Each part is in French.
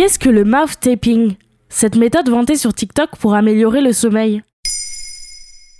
Qu'est-ce que le mouth taping Cette méthode vantée sur TikTok pour améliorer le sommeil.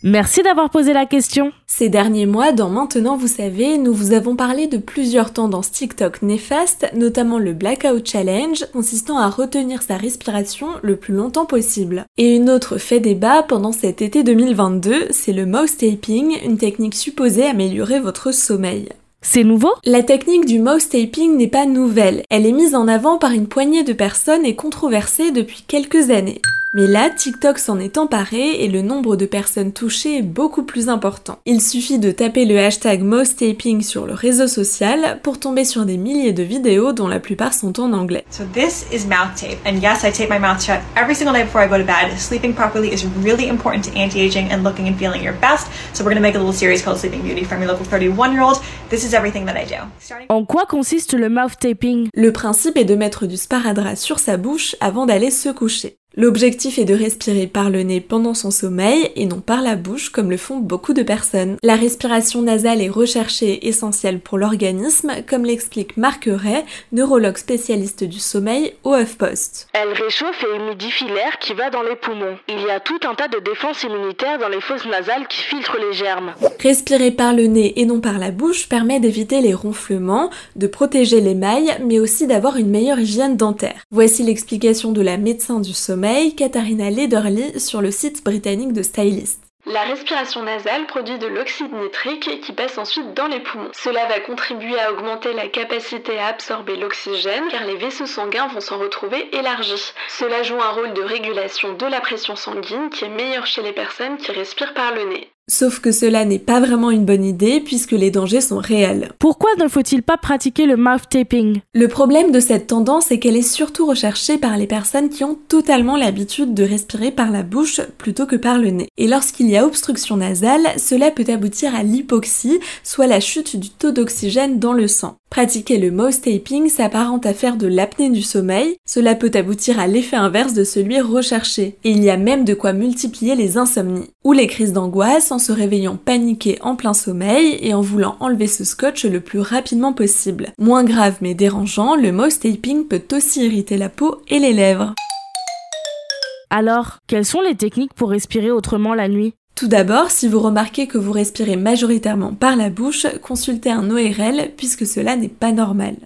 Merci d'avoir posé la question. Ces derniers mois, dans Maintenant vous savez, nous vous avons parlé de plusieurs tendances TikTok néfastes, notamment le Blackout Challenge, consistant à retenir sa respiration le plus longtemps possible. Et une autre fait débat pendant cet été 2022, c'est le mouse taping, une technique supposée améliorer votre sommeil. C'est nouveau? La technique du mouse taping n'est pas nouvelle, elle est mise en avant par une poignée de personnes et controversée depuis quelques années. Mais là, TikTok s'en est emparé et le nombre de personnes touchées est beaucoup plus important. Il suffit de taper le hashtag taping sur le réseau social pour tomber sur des milliers de vidéos dont la plupart sont en anglais. So this is mouth tape. And yes, I tape my mouth shut every single night before I go to bed. Sleeping properly is really important to anti-aging and looking and feeling your best. So we're going to make a little series called Sleeping Beauty from your local 31-year-old. This is everything that I do. En quoi consiste le mouth taping? Le principe est de mettre du sparadrap sur sa bouche avant d'aller se coucher. L'objectif est de respirer par le nez pendant son sommeil et non par la bouche comme le font beaucoup de personnes. La respiration nasale est recherchée et essentielle pour l'organisme, comme l'explique Marc Ray, neurologue spécialiste du sommeil au HuffPost. Elle réchauffe et humidifie l'air qui va dans les poumons. Il y a tout un tas de défenses immunitaires dans les fosses nasales qui filtrent les germes. Respirer par le nez et non par la bouche permet d'éviter les ronflements, de protéger les mailles, mais aussi d'avoir une meilleure hygiène dentaire. Voici l'explication de la médecin du sommeil Katharina Lederly sur le site britannique de Stylist. La respiration nasale produit de l'oxyde nitrique qui passe ensuite dans les poumons. Cela va contribuer à augmenter la capacité à absorber l'oxygène car les vaisseaux sanguins vont s'en retrouver élargis. Cela joue un rôle de régulation de la pression sanguine qui est meilleure chez les personnes qui respirent par le nez. Sauf que cela n'est pas vraiment une bonne idée puisque les dangers sont réels. Pourquoi ne faut-il pas pratiquer le mouth taping Le problème de cette tendance est qu'elle est surtout recherchée par les personnes qui ont totalement l'habitude de respirer par la bouche plutôt que par le nez. Et lorsqu'il y a obstruction nasale, cela peut aboutir à l'hypoxie, soit la chute du taux d'oxygène dans le sang. Pratiquer le mouth taping s'apparente à faire de l'apnée du sommeil, cela peut aboutir à l'effet inverse de celui recherché, et il y a même de quoi multiplier les insomnies, ou les crises d'angoisse en se réveillant paniqué en plein sommeil et en voulant enlever ce scotch le plus rapidement possible. Moins grave mais dérangeant, le mouth taping peut aussi irriter la peau et les lèvres. Alors, quelles sont les techniques pour respirer autrement la nuit? Tout d'abord, si vous remarquez que vous respirez majoritairement par la bouche, consultez un ORL puisque cela n'est pas normal.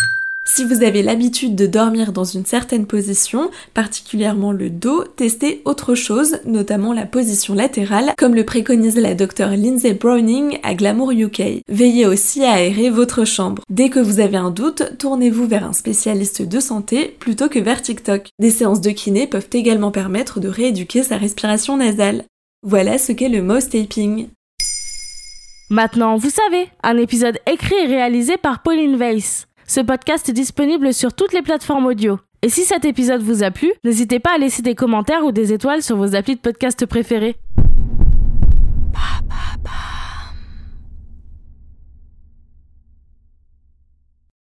Si vous avez l'habitude de dormir dans une certaine position, particulièrement le dos, testez autre chose, notamment la position latérale, comme le préconise la docteure Lindsay Browning à Glamour UK. Veillez aussi à aérer votre chambre. Dès que vous avez un doute, tournez-vous vers un spécialiste de santé plutôt que vers TikTok. Des séances de kiné peuvent également permettre de rééduquer sa respiration nasale. Voilà ce qu'est le mouse taping. Maintenant, vous savez, un épisode écrit et réalisé par Pauline Weiss. Ce podcast est disponible sur toutes les plateformes audio. Et si cet épisode vous a plu, n'hésitez pas à laisser des commentaires ou des étoiles sur vos applis de podcast préférés.